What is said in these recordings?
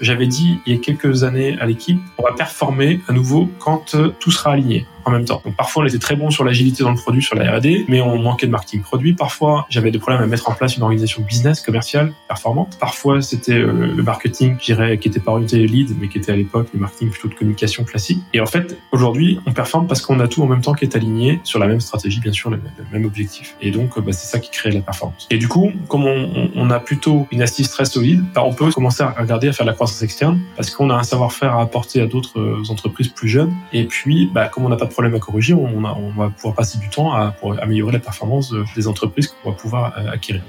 J'avais dit il y a quelques années à l'équipe, on va performer à nouveau quand euh, tout sera aligné en même temps. Donc parfois on était très bon sur l'agilité dans le produit, sur la R&D, mais on manquait de marketing produit. Parfois j'avais des problèmes à mettre en place une organisation business commerciale performante. Parfois c'était euh, le marketing, je qui était pas orienté lead, mais qui était à l'époque le marketing plutôt de communication classique. Et en fait aujourd'hui on performe parce qu'on a tout en même temps qui est aligné sur la même stratégie, bien sûr, le, même objectif. Et donc bah, c'est ça qui crée la performance. Et du coup, comme on, on a plutôt une assise très solide, bah, on peut commencer à regarder à faire de la croissance externe parce qu'on a un savoir-faire à apporter à d'autres euh, entreprises plus jeunes. Et puis, bah, comme on n'a pas de problème à corriger, on, on, va pouvoir passer du temps à, pour améliorer la performance des entreprises qu'on va pouvoir euh, acquérir.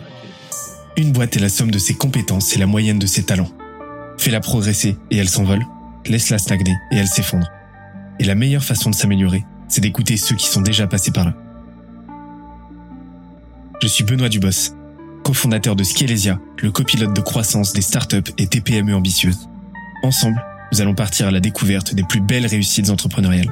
Une boîte est la somme de ses compétences et la moyenne de ses talents. Fais-la progresser et elle s'envole. Laisse-la stagner et elle s'effondre. Et la meilleure façon de s'améliorer, c'est d'écouter ceux qui sont déjà passés par là. Je suis Benoît Dubos, cofondateur de Scalesia, le copilote de croissance des startups et TPME ambitieuses. Ensemble, nous allons partir à la découverte des plus belles réussites entrepreneuriales,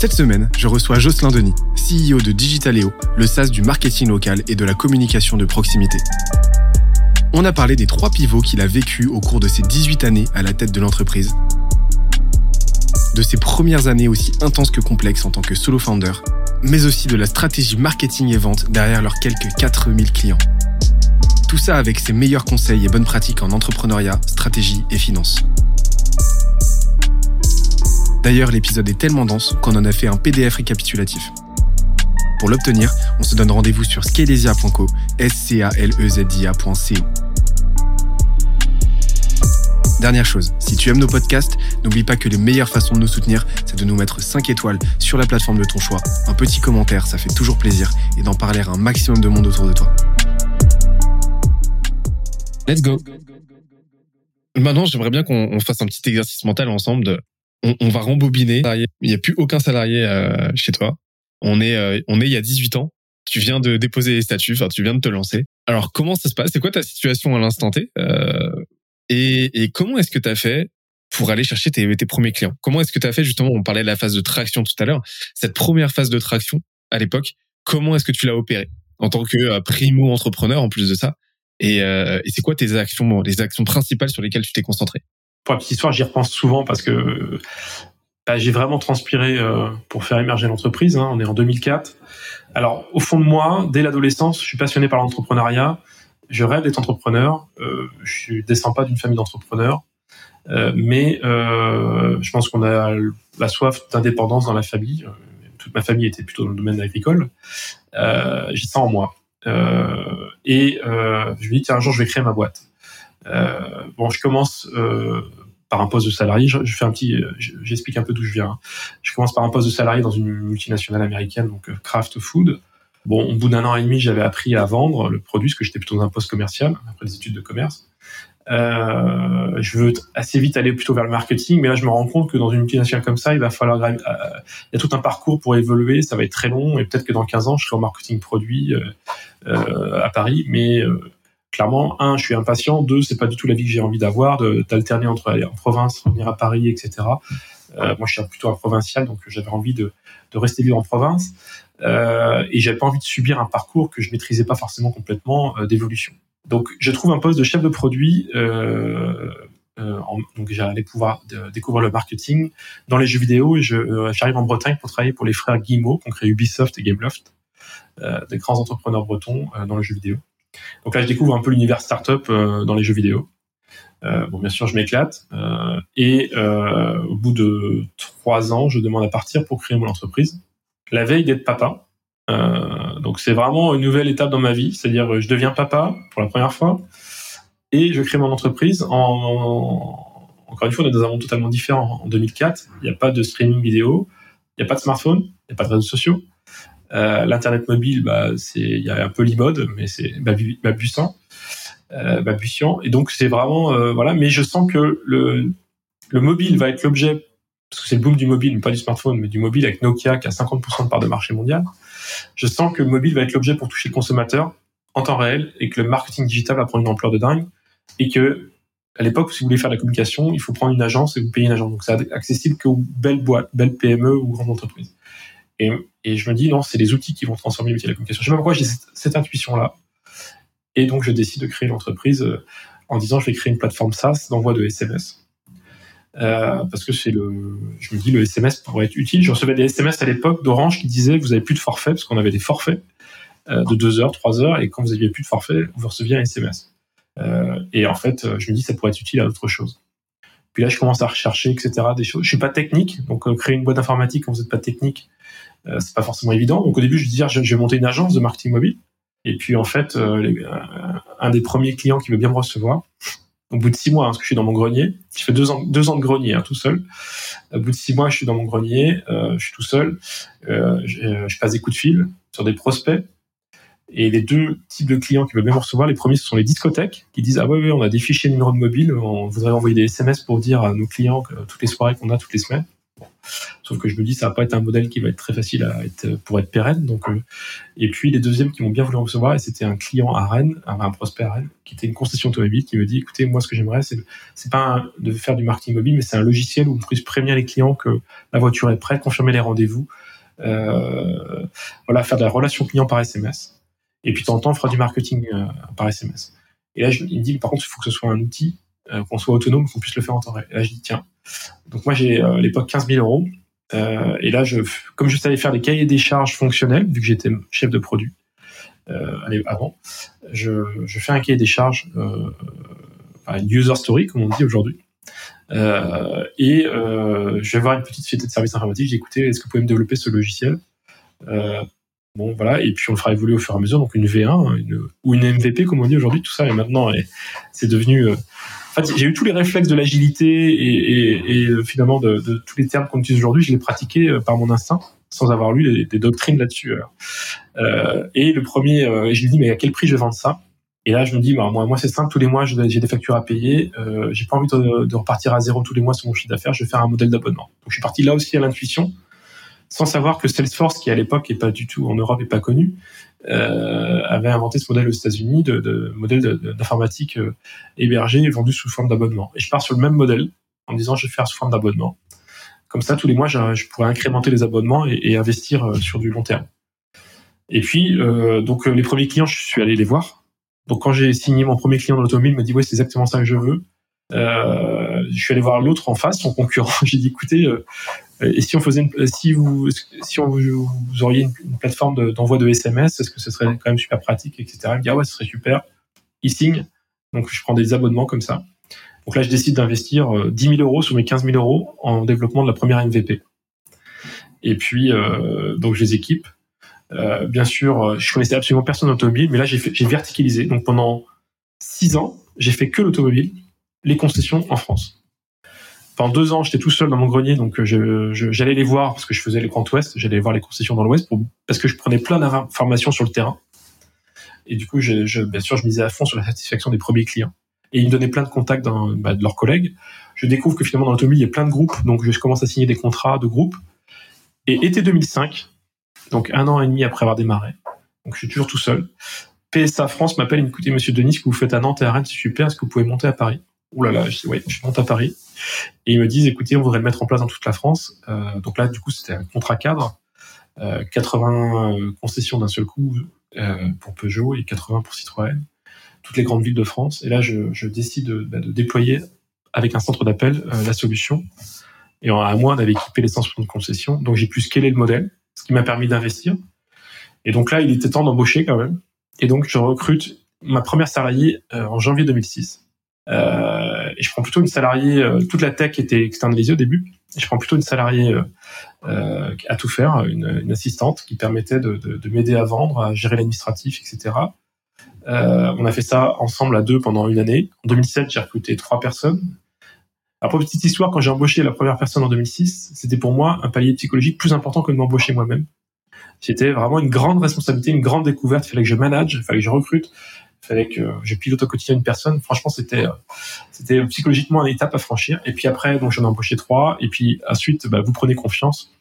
Cette semaine, je reçois Jocelyn Denis, CEO de Digitaleo, le SaaS du marketing local et de la communication de proximité. On a parlé des trois pivots qu'il a vécu au cours de ses 18 années à la tête de l'entreprise, de ses premières années aussi intenses que complexes en tant que solo founder, mais aussi de la stratégie marketing et vente derrière leurs quelques 4000 clients. Tout ça avec ses meilleurs conseils et bonnes pratiques en entrepreneuriat, stratégie et finance. D'ailleurs, l'épisode est tellement dense qu'on en a fait un PDF récapitulatif. Pour l'obtenir, on se donne rendez-vous sur scalesia.co, s c a l e z. Dernière chose, si tu aimes nos podcasts, n'oublie pas que les meilleures façons de nous soutenir, c'est de nous mettre 5 étoiles sur la plateforme de ton choix, un petit commentaire, ça fait toujours plaisir, et d'en parler à un maximum de monde autour de toi. Let's go Maintenant, j'aimerais bien qu'on fasse un petit exercice mental ensemble de on, va rembobiner. Il n'y a plus aucun salarié euh, chez toi. On est, euh, on est il y a 18 ans. Tu viens de déposer les statuts, enfin, tu viens de te lancer. Alors, comment ça se passe? C'est quoi ta situation à l'instant T euh, et, et, comment est-ce que tu as fait pour aller chercher tes, tes premiers clients? Comment est-ce que tu as fait justement On parlait de la phase de traction tout à l'heure. Cette première phase de traction à l'époque, comment est-ce que tu l'as opérée? En tant que primo entrepreneur en plus de ça Et, et c'est quoi tes actions, les actions principales sur lesquelles tu t'es concentré? Pour la petite histoire, j'y repense souvent parce que bah, j'ai vraiment transpiré euh, pour faire émerger l'entreprise. Hein. On est en 2004. Alors, au fond de moi, dès l'adolescence, je suis passionné par l'entrepreneuriat. Je rêve d'être entrepreneur. Euh, je descends pas d'une famille d'entrepreneurs. Euh, mais euh, je pense qu'on a la soif d'indépendance dans la famille. Toute ma famille était plutôt dans le domaine agricole. j'ai ça en moi. et je me dis, tiens, un jour, je vais créer ma boîte. Euh, bon, je commence euh, par un poste de salarié. Je, fais un petit, euh, j'explique un peu d'où je viens. Je commence par un poste de salarié dans une multinationale américaine, donc Kraft Food. Bon, au bout d'un an et demi, j'avais appris à vendre le produit, parce que j'étais plutôt dans un poste commercial après des études de commerce. Euh, je veux assez vite aller plutôt vers le marketing, mais là je me rends compte que dans une multinationale comme ça, il va falloir, il y a tout un parcours pour évoluer, ça va être très long, et peut-être que dans 15 ans, je serai en marketing produit euh, à Paris, mais clairement, un, je suis impatient. Deux, c'est pas du tout la vie que j'ai envie d'avoir, d'alterner entre aller en province, revenir à Paris, etc. Euh, moi, je suis plutôt un provincial, donc j'avais envie de, de, rester vivre en province. Euh, et j'avais pas envie de subir un parcours que je maîtrisais pas forcément complètement euh, d'évolution. Donc, je trouve un poste de chef de produit. Euh, euh donc, j'allais pouvoir découvrir le marketing dans les jeux vidéo. Et j'arrive en Bretagne pour travailler pour les frères Guillemot, qui ont créé Ubisoft et Gameloft, des grands entrepreneurs bretons dans le jeu vidéo. Donc là, je découvre un peu l'univers startup euh, dans les jeux vidéo. Euh, bon, bien sûr, je m'éclate. Euh, et au bout de trois ans, je demande à partir pour créer mon entreprise. La veille d'être papa. Donc c'est vraiment une nouvelle étape dans ma vie. C'est-à-dire, je deviens papa pour la première fois et je crée mon entreprise. En, encore une fois, on est dans un monde totalement différent. En 2004, il n'y a pas de streaming vidéo, il n'y a pas de smartphone, il n'y a pas de réseaux sociaux. Euh, L'internet mobile, bah, c'est il y a un peu l'iMode, mais c'est Babuissant. euh. Et donc c'est vraiment euh, voilà. Mais je sens que le le mobile va être l'objet parce que c'est le boom du mobile, pas du smartphone, mais du mobile avec Nokia qui a 50% de part de marché mondial. Je sens que le mobile va être l'objet pour toucher le consommateur en temps réel et que le marketing digital va prendre une ampleur de dingue et que à l'époque, si vous voulez faire de la communication, il faut prendre une agence et vous payer une agence. Donc, c'est accessible qu'aux belles boîtes, belles PME ou grandes entreprises. Et, je me dis, non, c'est les outils qui vont transformer métier de la communication. Je sais pas pourquoi j'ai cette, intuition-là. Et donc, je décide de créer l'entreprise euh, en disant, je vais créer une plateforme SaaS d'envoi de SMS. Euh, parce que c'est le, je me dis, le SMS pourrait être utile. Je recevais des SMS à l'époque d'Orange qui disaient, vous avez plus de forfait, parce qu'on avait des forfaits euh, de 2 heures, 3 heures, et quand vous aviez plus de forfait, vous receviez un SMS. Et en fait, je me dis ça pourrait être utile à autre chose. Puis là, je commence à rechercher, etc. Des choses. Je suis pas technique, donc créer une boîte informatique quand vous n'êtes pas technique, c'est pas forcément évident. Donc au début, je dis je, vais monter une agence de marketing mobile. Et puis en fait, un des premiers clients qui veut bien me recevoir, au bout de six mois, hein, parce que je suis dans mon grenier, je fais deux ans, deux ans de grenier hein, tout seul. Au bout de six mois, je suis dans mon grenier, euh, je suis tout seul, euh, je, passe des coups de fil sur des prospects et les deux types de clients qui veulent même recevoir, les premiers, ce sont les discothèques qui disent Ah ouais, on a des fichiers numéro de mobile, on voudrait envoyer des SMS pour dire à nos clients toutes les soirées qu'on a toutes les semaines. Sauf que je me dis, ça va pas être un modèle qui va être très facile pour être pérenne. Donc, euh, et puis les deuxièmes qui m'ont bien voulu recevoir, et c'était un client à Rennes, un prospect à Rennes, qui était une concession automobile, qui me dit, écoutez, moi, ce que j'aimerais, c'est, c'est pas de faire du marketing mobile, mais c'est un logiciel où on puisse prévenir les clients que la voiture est prête, confirmer les rendez-vous, euh, voilà, faire de la relation client par SMS. Et puis, de temps en temps, fera du marketing euh, par SMS. Et là, il me dit, par contre, il faut que ce soit un outil, qu'on soit autonome, qu'on puisse le faire en temps réel. Et là, je dis, tiens. Donc, moi, j'ai euh, à l'époque 15 000 euros. et là, je, comme je savais faire des cahiers des charges fonctionnels, vu que j'étais chef de produit avant, je, je, fais un cahier des charges, une user story, comme on dit aujourd'hui. Euh, et euh, je vais voir une petite société de services informatiques. J'ai écouté, est-ce que vous pouvez me développer ce logiciel? Euh, Bon, voilà, et puis on le fera évoluer au fur et à mesure, donc une V1 une, ou une MVP, comme on dit aujourd'hui, tout ça, et maintenant, c'est devenu... J'ai eu tous les réflexes de l'agilité et, euh, finalement de, tous les termes qu'on utilise aujourd'hui, je les pratiquais euh, par mon instinct, sans avoir lu des, doctrines là-dessus. Euh, et le premier, je lui dis, mais à quel prix je vais vendre ça? Et là, je me dis, bah, moi, c'est simple, tous les mois, j'ai des factures à payer, euh, j'ai pas envie de, de, repartir à zéro tous les mois sur mon chiffre d'affaires, je vais faire un modèle d'abonnement. Donc je suis parti là aussi à l'intuition, sans savoir que Salesforce, qui à l'époque est pas du tout en Europe et pas connu, euh, avait inventé ce modèle aux États-Unis, de, modèle d'informatique euh, hébergé et vendu sous forme d'abonnement. Et je pars sur le même modèle en disant je vais faire sous forme d'abonnement. Comme ça, tous les mois, je, pourrais incrémenter les abonnements et, investir euh, sur du long terme. Et puis, euh, donc les premiers clients, je suis allé les voir. Donc quand j'ai signé mon premier client dans l'automobile, il m'a dit ouais, c'est exactement ça que je veux. Je suis allé voir l'autre en face, son concurrent. J'ai dit écoutez, et si on faisait, si vous, si on, vous auriez une, plateforme d'envoi de, SMS, est-ce que ce serait quand même super pratique, etc. Il me dit ah ouais, ce serait super. Il signe, donc je prends des abonnements comme ça. Donc là, je décide d'investir 10 euh, 000 euros sur mes 15 000 euros en développement de la première MVP. Et puis, euh, donc je les équipe. Euh, bien sûr, je connaissais absolument personne d'automobile, mais là j'ai verticalisé. Donc pendant six ans, j'ai fait que l'automobile, les concessions en France pendant deux ans, j'étais tout seul dans mon grenier, donc euh, j'allais les voir parce que je faisais le Grand Ouest, j'allais voir les concessions dans l'Ouest parce que je prenais plein d'informations sur le terrain. Et du coup, je, bien sûr, je misais à fond sur la satisfaction des premiers clients. Et ils me donnaient plein de contacts bah, de leurs collègues. Je découvre que finalement dans l'automobile, il y a plein de groupes, donc je commence à signer des contrats de groupes. Et été 2005, donc un an et demi après avoir démarré, donc je suis toujours tout seul. PSA France m'appelle, écoutez, Monsieur Denis, ce que vous faites à Nantes et à Rennes, c'est super, est-ce que vous pouvez monter à Paris? Ouh là là, je dis, ouais, je monte à Paris. Et ils me disent, écoutez, on voudrait le mettre en place dans toute la France. Euh, donc là, du coup, c'était un contrat cadre. Euh, 80 euh, concessions d'un seul coup euh, pour Peugeot et 80 pour Citroën. Toutes les grandes villes de France. Et là, je, je décide de, bah, de, déployer avec un centre d'appel euh, la solution. Et en un mois, on avait équipé les 160 concessions. Donc j'ai pu scaler le modèle, ce qui m'a permis d'investir. Et donc là, il était temps d'embaucher quand même. Et donc je recrute ma première salariée en janvier 2006. Euh, et je prends plutôt une salariée, euh, toute la tech était externalisée au début. Je prends plutôt une salariée euh, à tout faire, une, une, assistante qui permettait de, de, de m'aider à vendre, à gérer l'administratif, etc. Euh, on a fait ça ensemble à deux pendant une année. En 2007, j'ai recruté trois personnes. Après, petite histoire, quand j'ai embauché la première personne en 2006, c'était pour moi un palier psychologique plus important que de m'embaucher moi-même. C'était vraiment une grande responsabilité, une grande découverte. Il fallait que je manage, il fallait que je recrute, fallait que je pilote au quotidien une personne. Franchement, c'était c'était psychologiquement une étape à franchir. Et puis après, donc j'en ai embauché trois. Et puis ensuite, bah, vous prenez confiance.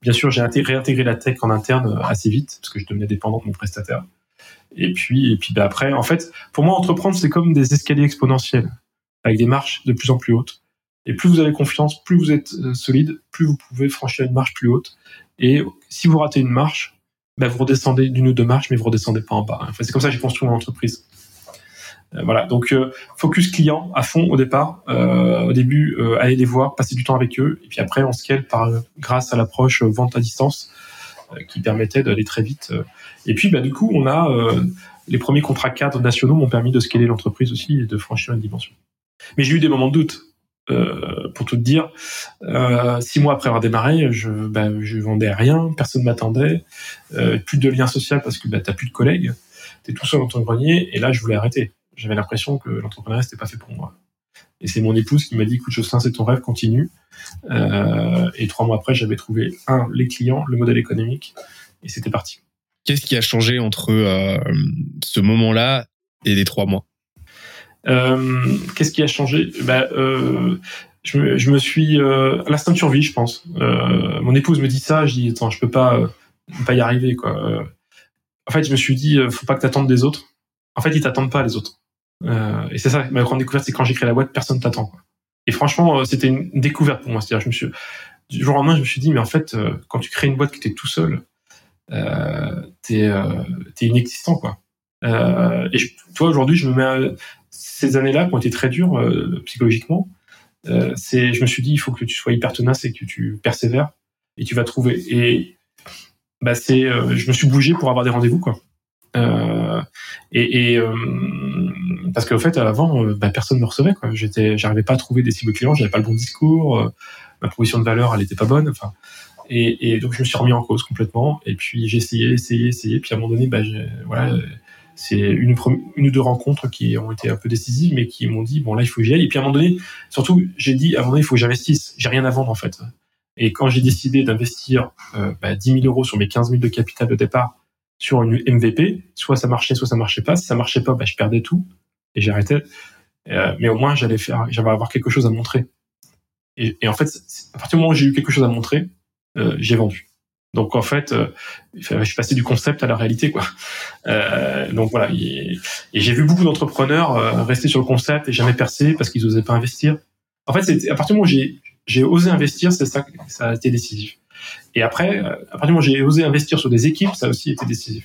Bien sûr, j'ai réintégré la tech en interne assez vite parce que je devenais dépendant de mon prestataire. Et puis, et puis bah, après, en fait, pour moi, entreprendre, c'est comme des escaliers exponentiels avec des marches de plus en plus hautes. Et plus vous avez confiance, plus vous êtes euh, solide, plus vous pouvez franchir une marche plus haute. Et si vous ratez une marche, bah, vous redescendez d'une ou deux marches, mais vous redescendez pas en bas. Enfin, c'est comme ça que j'ai construit mon entreprise. Euh, voilà, donc euh, focus client à fond au départ. au début, allez les voir, passer du temps avec eux, et puis après on scale par grâce à l'approche vente à distance qui permettait d'aller très vite. Et puis bah, du coup, on a les premiers contrats cadres nationaux m'ont permis de scaler l'entreprise aussi et de franchir une dimension. Mais j'ai eu des moments de doute. Euh, pour tout te dire, euh, six mois après avoir démarré, je, bah, je vendais rien, personne m'attendait, euh, plus de lien social parce que bah, t'as plus de collègues, t'es tout seul dans ton grenier, et là je voulais arrêter. J'avais l'impression que l'entrepreneuriat c'était pas fait pour moi. Et c'est mon épouse qui m'a dit, écoute Jocelyn, c'est ton rêve, continue. Euh, et trois mois après, j'avais trouvé un les clients, le modèle économique, et c'était parti. Qu'est-ce qui a changé entre euh, ce moment-là et les trois mois? Qu'est-ce qui a changé? Bah, euh, je, me, je me suis euh, l'instinct de survie, je pense. Euh, mon épouse me dit ça, je dis attends, je peux pas, euh, pas y arriver quoi. En fait, je me suis dit, faut pas que t'attendes des autres. En fait, ils t'attendent pas les autres. et c'est ça ma grande découverte, c'est quand j'ai créé la boîte, personne t'attend. Et franchement, c'était une découverte pour moi. C'est-à-dire, je me suis du jour au lendemain, je me suis dit, mais en fait, quand tu crées une boîte qui t'es tout seul, euh, t'es es inexistant quoi. Et je, toi aujourd'hui, je me mets ces années-là qui ont été très dures euh, psychologiquement, euh, c'est, je me suis dit, il faut que tu sois hyper tenace et que tu persévères et tu vas trouver. Et bah c'est, euh, je me suis bougé pour avoir des rendez-vous quoi. et, et parce qu'en fait avant bah, personne me recevait quoi j'étais j'arrivais pas à trouver des cibles clients j'avais pas le bon discours ma proposition de valeur elle était pas bonne enfin et, et, donc je me suis remis en cause complètement et puis j'ai essayé essayé essayé puis à un moment donné bah voilà c'est une, une ou deux rencontres qui ont été un peu décisives, mais qui m'ont dit bon là il faut que j'y aille. Et puis à un moment donné, surtout j'ai dit à un moment donné il faut que j'investisse. J'ai rien à vendre en fait. Et quand j'ai décidé d'investir euh, bah, 10 000 euros sur mes 15 000 de capital de départ sur une MVP, soit ça marchait, soit ça marchait pas. Si ça marchait pas, bah, je perdais tout et j'arrêtais. Euh, mais au moins j'allais faire, j'allais avoir quelque chose à montrer. Et, et en fait, à partir du moment où j'ai eu quelque chose à montrer, euh, j'ai vendu. Donc en fait, euh, je suis passé du concept à la réalité, quoi. Euh, donc voilà. Et, j'ai vu beaucoup d'entrepreneurs euh, rester sur le concept et jamais percer parce qu'ils n'osaient pas investir. En fait, à partir du moment où j'ai osé investir, c'est ça, ça a été décisif. Et après, à partir du moment où j'ai osé investir sur des équipes, ça a aussi été décisif.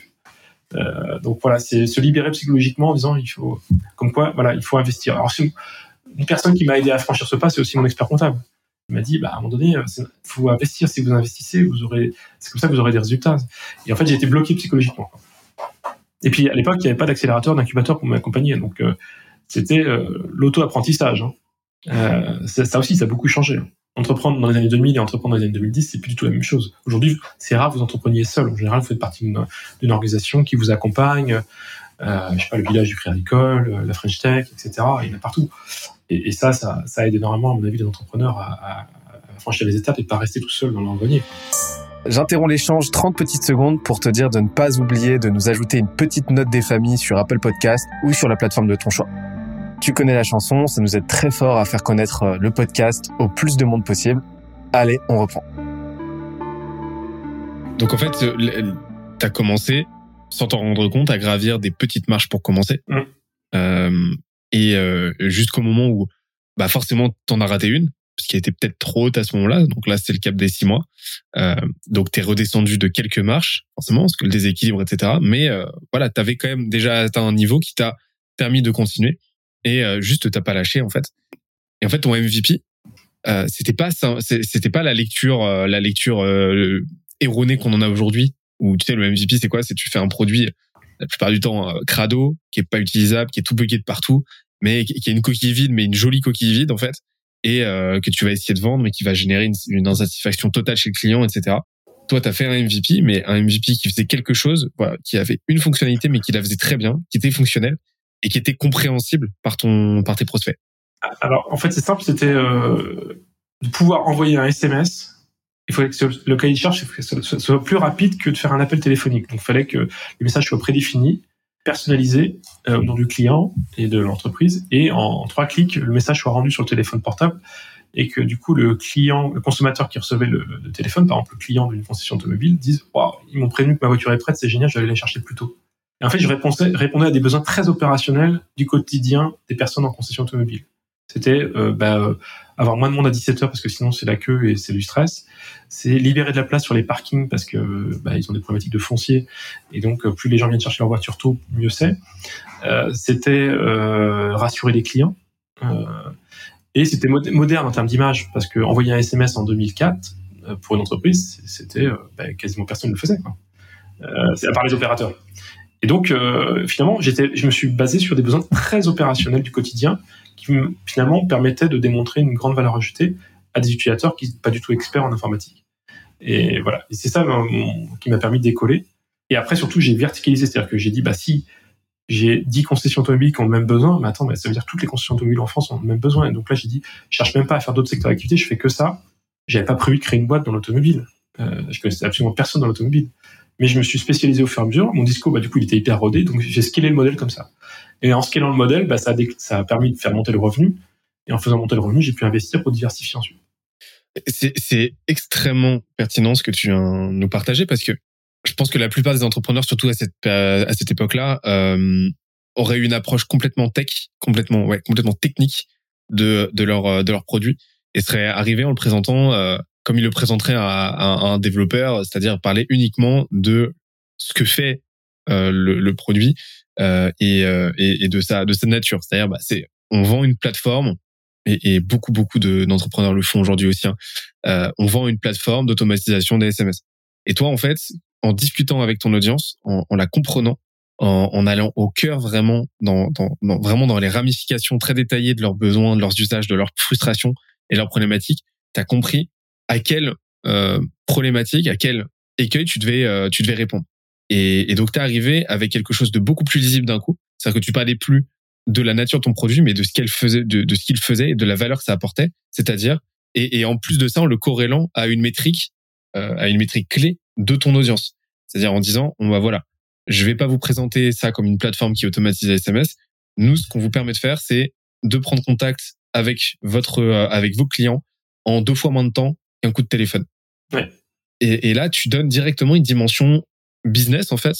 Euh, donc voilà, c'est se libérer psychologiquement en disant il faut, comme quoi, voilà, il faut investir. Alors une personne qui m'a aidé à franchir ce pas, c'est aussi mon expert comptable. Il m'a dit, bah, à un moment donné, il euh, faut investir. Si vous investissez, vous aurez, c'est comme ça que vous aurez des résultats. Et en fait, j'ai été bloqué psychologiquement. Et puis, à l'époque, il n'y avait pas d'accélérateur, d'incubateur pour m'accompagner. Donc, euh, c'était euh, l'auto-apprentissage. Hein. Ça, aussi, ça a beaucoup changé. Entreprendre dans les années 2000 et entreprendre dans les années 2010, c'est plus du tout la même chose. Aujourd'hui, c'est rare vous entrepreniez seul. En général, vous faites partie d'une organisation qui vous accompagne. Je sais pas, le village du Crédit Agricole, la French Tech, etc. Il y en a partout. Et, ça, ça, aide énormément, à mon avis, les entrepreneurs à, franchir les étapes et pas rester tout seul dans leur grenier. J'interromps l'échange 30 petites secondes pour te dire de ne pas oublier de nous ajouter une petite note des familles sur Apple Podcast ou sur la plateforme de ton choix. Tu connais la chanson, ça nous aide très fort à faire connaître euh, le podcast au plus de monde possible. Allez, on reprend. Donc en fait, euh, tu as commencé, sans t'en rendre compte, à gravir des petites marches pour commencer. Mmh. Euh, et euh, jusqu'au moment où bah forcément t'en as raté une parce qu'elle était peut-être trop haute à ce moment-là. Donc là c'est le cap des six mois. Euh, donc t'es redescendu de quelques marches forcément parce que le déséquilibre etc mais euh, voilà t'avais quand même déjà atteint un niveau qui t'a permis de continuer. Et euh, juste t'as pas lâché en fait. Et en fait ton MVP euh, c'était pas c'était pas la lecture euh, la lecture erronée qu'on en a aujourd'hui. Où tu sais le MVP c'est quoi? C'est tu fais un produit la plupart du temps euh, crado, qui est pas utilisable, qui est tout bugué de partout, mais qui a une coquille vide, mais une jolie coquille vide en fait, et euh, que tu vas essayer de vendre, mais qui va générer une, insatisfaction totale chez le client, etc. Toi, tu as fait un MVP, mais un MVP qui faisait quelque chose, voilà, qui avait une fonctionnalité, mais qui la faisait très bien, qui était fonctionnel et qui était compréhensible par ton par tes prospects. Alors, en fait, c'est simple, c'était euh, de pouvoir envoyer un SMS il fallait que le cahier de charge soit plus rapide que de faire un appel téléphonique. Donc, il fallait que les messages soient prédéfinis. personnalisé au nom du client et de l'entreprise, et en, trois clics, le message soit rendu sur le téléphone portable, et que du coup le client, le consommateur qui recevait le, téléphone, par exemple le client d'une concession automobile, dise waouh, ils m'ont prévenu que ma voiture est prête, c'est génial, je vais aller la chercher plus tôt. Et en fait, je répondais, répondais à des besoins très opérationnels du quotidien des personnes en concession automobile. C'était euh, bah, euh, avoir moins de monde à 17 heures parce que sinon c'est la queue et c'est du stress. C'est libérer de la place sur les parkings parce que bah, ils ont des problématiques de foncier et donc euh, plus les gens viennent chercher leur voiture tôt, mieux c'est. Euh, c'était euh, rassurer les clients et c'était moderne en termes d'image parce que envoyer un SMS en 2004 pour une entreprise, c'était bah, quasiment personne ne le faisait. À part les opérateurs. Et donc, finalement, je me suis basé sur des besoins très opérationnels du quotidien qui finalement permettait de démontrer une grande valeur ajoutée à des utilisateurs qui sont pas du tout experts en informatique. Et voilà, et c'est ça qui m'a permis de décoller. Et après, surtout, j'ai verticalisé, c'est-à-dire que j'ai dit, bah si j'ai 10 concessions automobiles qui ont le même besoin, mais attends, mais ça veut dire que toutes les concessions automobiles en France ont le même besoin. Et donc là, j'ai dit, je cherche même pas à faire d'autres secteurs d'activité, je fais que ça. J'avais pas prévu de créer une boîte dans l'automobile. Euh, je connaissais absolument personne dans l'automobile. Mais je me suis spécialisé au fur et à mesure. Mon discours, bah, du coup, il était hyper rodé, donc j'ai scalé le modèle comme ça. Et en scalant le modèle, bah, ça, a permis de faire monter le revenu. Et en faisant monter le revenu, j'ai pu investir pour diversifier ensuite. C'est extrêmement pertinent ce que tu viens nous partager parce que je pense que la plupart des entrepreneurs, surtout à cette, époque-là, euh, auraient une approche complètement tech, complètement, ouais, complètement technique de, de leur, produit et seraient arrivés en le présentant euh, comme ils le présenteraient à, un développeur, c'est-à-dire parler uniquement de ce que fait euh, le, produit et, euh, et, et, de sa de sa nature. C'est-à-dire, bah, c'est on vend une plateforme et, et beaucoup beaucoup d'entrepreneurs le font aujourd'hui aussi. Hein. Euh, on vend une plateforme d'automatisation des SMS. Et toi, en fait, en discutant avec ton audience, en, en la comprenant, en, en, allant au cœur vraiment dans, dans, dans, vraiment dans les ramifications très détaillées de leurs besoins, de leurs usages, de leurs frustrations et leurs problématiques, tu as compris à quelle euh, problématique, à quel écueil tu devais euh, tu devais répondre. Et, et donc, tu es arrivé avec quelque chose de beaucoup plus lisible d'un coup. C'est-à-dire que tu parlais plus de la nature de ton produit, mais de ce qu'elle faisait, de, de ce qu'il faisait et de la valeur que ça apportait. C'est-à-dire, et, et, en plus de ça, en le corrélant à une métrique, euh, à une métrique clé de ton audience. C'est-à-dire en disant, on va voilà, je vais pas vous présenter ça comme une plateforme qui automatise les SMS. Nous, ce qu'on vous permet de faire, c'est de prendre contact avec votre, euh, avec vos clients en deux fois moins de temps qu'un coup de téléphone. Ouais. Et, et, là, tu donnes directement une dimension business en fait,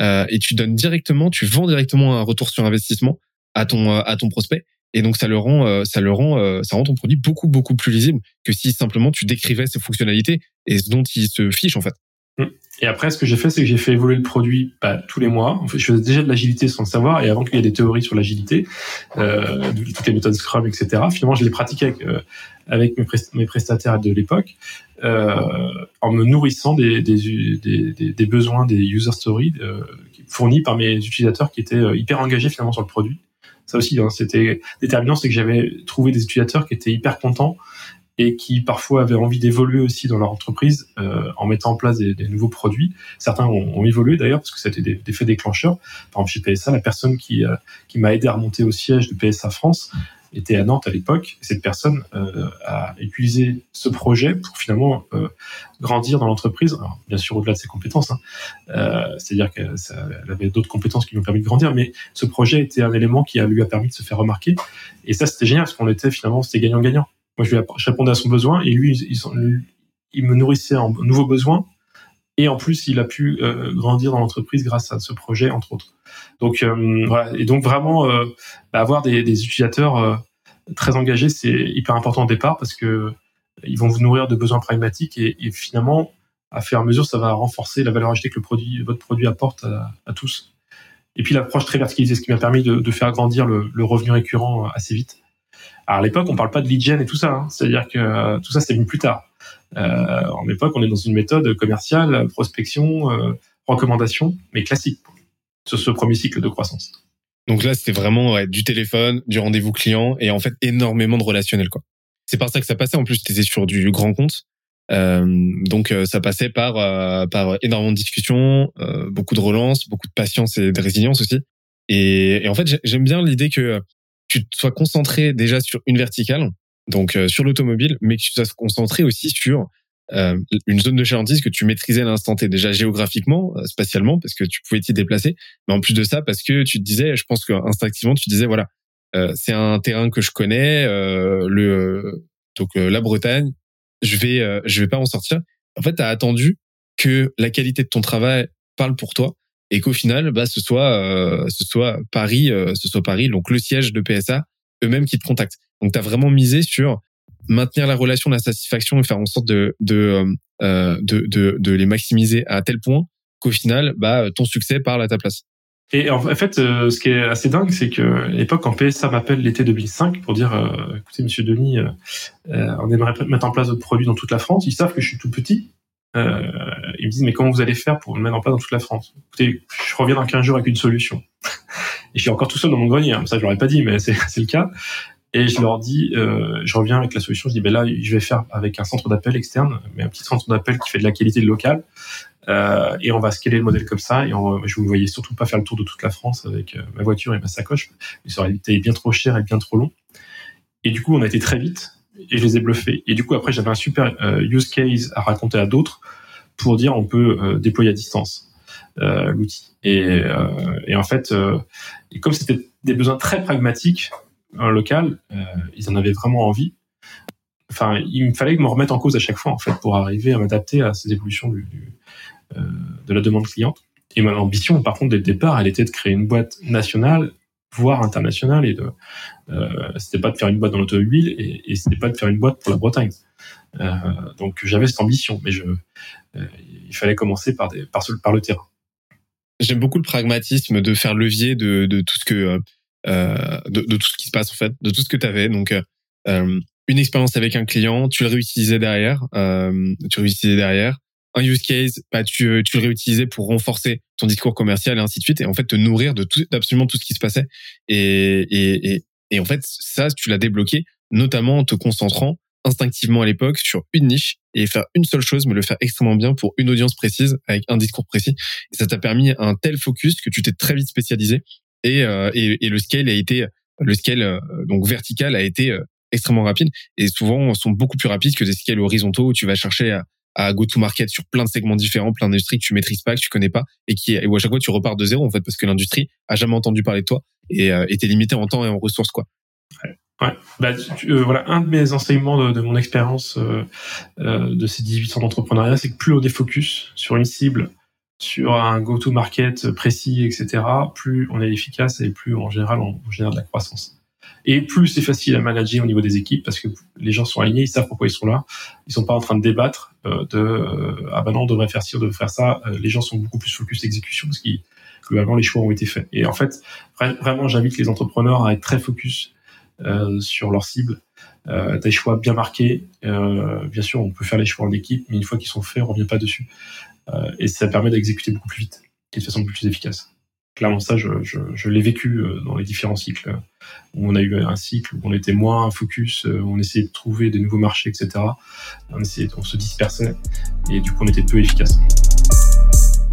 euh, et tu donnes directement, tu vends directement un retour sur investissement à ton euh, à ton prospect. Et donc ça le rend, euh, ça le rend, ça rend ton produit beaucoup beaucoup plus lisible que si simplement tu décrivais ses fonctionnalités et ce dont il se fiche en fait. Mmh. Et après, ce que j'ai fait, c'est que j'ai fait évoluer le produit bah, tous les mois. En fait, je faisais déjà de l'agilité sans le savoir, et avant qu'il y ait des théories sur l'agilité, toutes les méthodes Scrum, etc. Finalement, je les pratiquais avec, avec mes, prestataires de l'époque, euh, en me nourrissant des, des, des, des, besoins des user stories euh, fournis par mes utilisateurs qui étaient euh, hyper engagés finalement sur le produit. Ça aussi, hein, c'était déterminant, c'est que j'avais trouvé des utilisateurs qui étaient hyper contents et qui parfois avaient envie d'évoluer aussi dans leur entreprise euh, en mettant en place des, des nouveaux produits. Certains ont, ont évolué d'ailleurs parce que c'était des, des, faits déclencheurs. Par exemple, chez PSA, la personne qui, euh, qui m'a aidé à remonter au siège de PSA France était à Nantes à l'époque. Cette personne euh, a utilisé ce projet pour finalement euh, grandir dans l'entreprise. bien sûr, au-delà de ses compétences, hein. Euh, c'est-à-dire qu'elle avait d'autres compétences qui lui ont permis de grandir, mais ce projet était un élément qui lui a permis de se faire remarquer. Et ça, c'était génial parce qu'on était finalement, c'était gagnant-gagnant. Moi, je, lui, je répondais à son besoin et lui, il me nourrissait en nouveaux besoins. Et en plus, il a pu euh, grandir dans l'entreprise grâce à ce projet, entre autres. Donc euh, voilà. Et donc vraiment, euh, bah, avoir des, des utilisateurs euh, très engagés, c'est hyper important au départ parce que ils vont vous nourrir de besoins pragmatiques et, et, finalement, à faire mesure, ça va renforcer la valeur ajoutée que le produit, votre produit apporte à, à tous. Et puis l'approche très verticalisée, ce qui m'a permis de, de, faire grandir le, le revenu récurrent assez vite. Alors à l'époque, on parle pas de lead gen et tout ça, hein. c'est-à-dire que euh, tout ça c'est venu plus tard. Euh, en époque, on est dans une méthode commerciale, prospection, euh, recommandation, mais classique sur ce premier cycle de croissance. Donc là, c'était vraiment du téléphone, du rendez-vous client et en fait énormément de relationnel quoi. C'est par ça que ça passait. En plus, tu étais sur du grand compte. Donc ça passait par par énormément de discussions, beaucoup de relance, beaucoup de patience et de résilience aussi. Et en fait, j'aime bien l'idée que tu sois concentré déjà sur une verticale, donc euh, sur l'automobile, mais que tu sois concentré aussi sur euh, une zone de chalandise que tu maîtrisais à l'instant T, déjà géographiquement, euh, spatialement, parce que tu pouvais t'y déplacer, mais en plus de ça, parce que tu te disais, je pense que instinctivement, tu disais, voilà, euh, c'est un terrain que je connais, le donc la Bretagne, je vais je vais pas en sortir. En fait, tu as attendu que la qualité de ton travail parle pour toi et qu'au final, bah, ce soit ce soit Paris, ce soit Paris, donc le siège de PSA, eux-mêmes qui te contactent. Donc, tu as vraiment misé sur maintenir la relation, la satisfaction et faire en sorte de de, euh, de, de, de les maximiser à tel point qu'au final, bah, ton succès parle à ta place. Et en fait, euh, ce qui est assez dingue, c'est que l'époque, quand PSA m'appelle l'été 2005 pour dire, euh, écoutez, Monsieur Denis, euh, euh, on aimerait mettre en place votre produit dans toute la France. Ils savent que je suis tout petit. Euh, ils me disent, mais comment vous allez faire pour le mettre en place dans toute la France? Écoutez, je reviens dans 15 jours avec une solution. et je suis encore tout seul dans mon grenier. Hein. Ça, je l'aurais pas dit, mais c'est le cas. Et je leur dis, euh, je reviens avec la solution. Je dis, ben là, je vais faire avec un centre d'appel externe, mais un petit centre d'appel qui fait de la qualité locale. Euh, et on va scaler le modèle comme ça. Et on, je vous voyais surtout pas faire le tour de toute la France avec euh, ma voiture et ma sacoche. Ça aurait été bien trop cher et bien trop long. Et du coup, on a été très vite et je les ai bluffés. Et du coup, après, j'avais un super euh, use case à raconter à d'autres pour dire on peut euh, déployer à distance euh, l'outil. Et, en fait, comme c'était des besoins très pragmatiques, local, ils en avaient vraiment envie. Enfin, il me fallait me remettre en cause à chaque fois en fait pour arriver à m'adapter à ces évolutions de la demande cliente. Et mon ambition, par contre, dès le départ, elle était de créer une boîte nationale, voire internationale, et de euh, c'était pas de faire une boîte dans l'automobile et, et c'était pas de faire une boîte pour la Bretagne. Euh, donc j'avais cette ambition, mais je, euh, il fallait commencer par, des, par, le terrain. J'aime beaucoup le pragmatisme de faire levier de, de tout ce que euh, euh, de, tout ce qui se passe en fait, de tout ce que tu avais. Donc euh, une expérience avec un client, tu le réutilisais derrière, tu le réutilisais derrière. Un use case, bah, tu, tu le réutilisais pour renforcer ton discours commercial et ainsi de suite, et en fait te nourrir de tout, d'absolument tout ce qui se passait. Et, et, et, et en fait, ça, tu l'as débloqué, notamment en te concentrant instinctivement à l'époque sur une niche et faire une seule chose, mais le faire extrêmement bien pour une audience précise avec un discours précis. Et ça t'a permis un tel focus que tu t'es très vite spécialisé et, euh, et, le scale a été le scale euh, donc vertical a été euh, extrêmement rapide et souvent sont beaucoup plus rapides que des scales horizontaux où tu vas chercher à, à go to market sur plein de segments différents, plein d'industries que tu maîtrises pas, que tu connais pas et qui et où à chaque fois tu repars de zéro en fait parce que l'industrie a jamais entendu parler de toi et euh, était limité en temps et en ressources quoi. Ouais. Bah, euh, voilà, un de mes enseignements de, mon expérience euh, euh, de ces 18 ans d'entrepreneuriat, c'est que plus on défocus sur une cible sur un go-to-market précis, etc., plus on est efficace et plus en général on, génère de la croissance. Et plus c'est facile à manager au niveau des équipes parce que les gens sont alignés, ils savent pourquoi ils sont là. Ils sont pas en train de débattre euh, de euh, ah ben non on devrait faire ci, on devrait faire ça. Euh, les gens sont beaucoup plus focus exécution parce que globalement les choix ont été faits. Et en fait vraiment j'invite les entrepreneurs à être très focus sur leur cible, des choix bien marqués. Bien sûr on peut faire les choix en équipe, mais une fois qu'ils sont faits on revient pas dessus. Et ça permet d'exécuter beaucoup plus vite et de façon beaucoup plus efficace. Clairement, ça, je, l'ai vécu euh, dans les différents cycles. On a eu un cycle où on était moins focus, euh, on essayait de trouver des nouveaux marchés, etc. On, essayait, on se dispersait et du coup, on était peu efficace.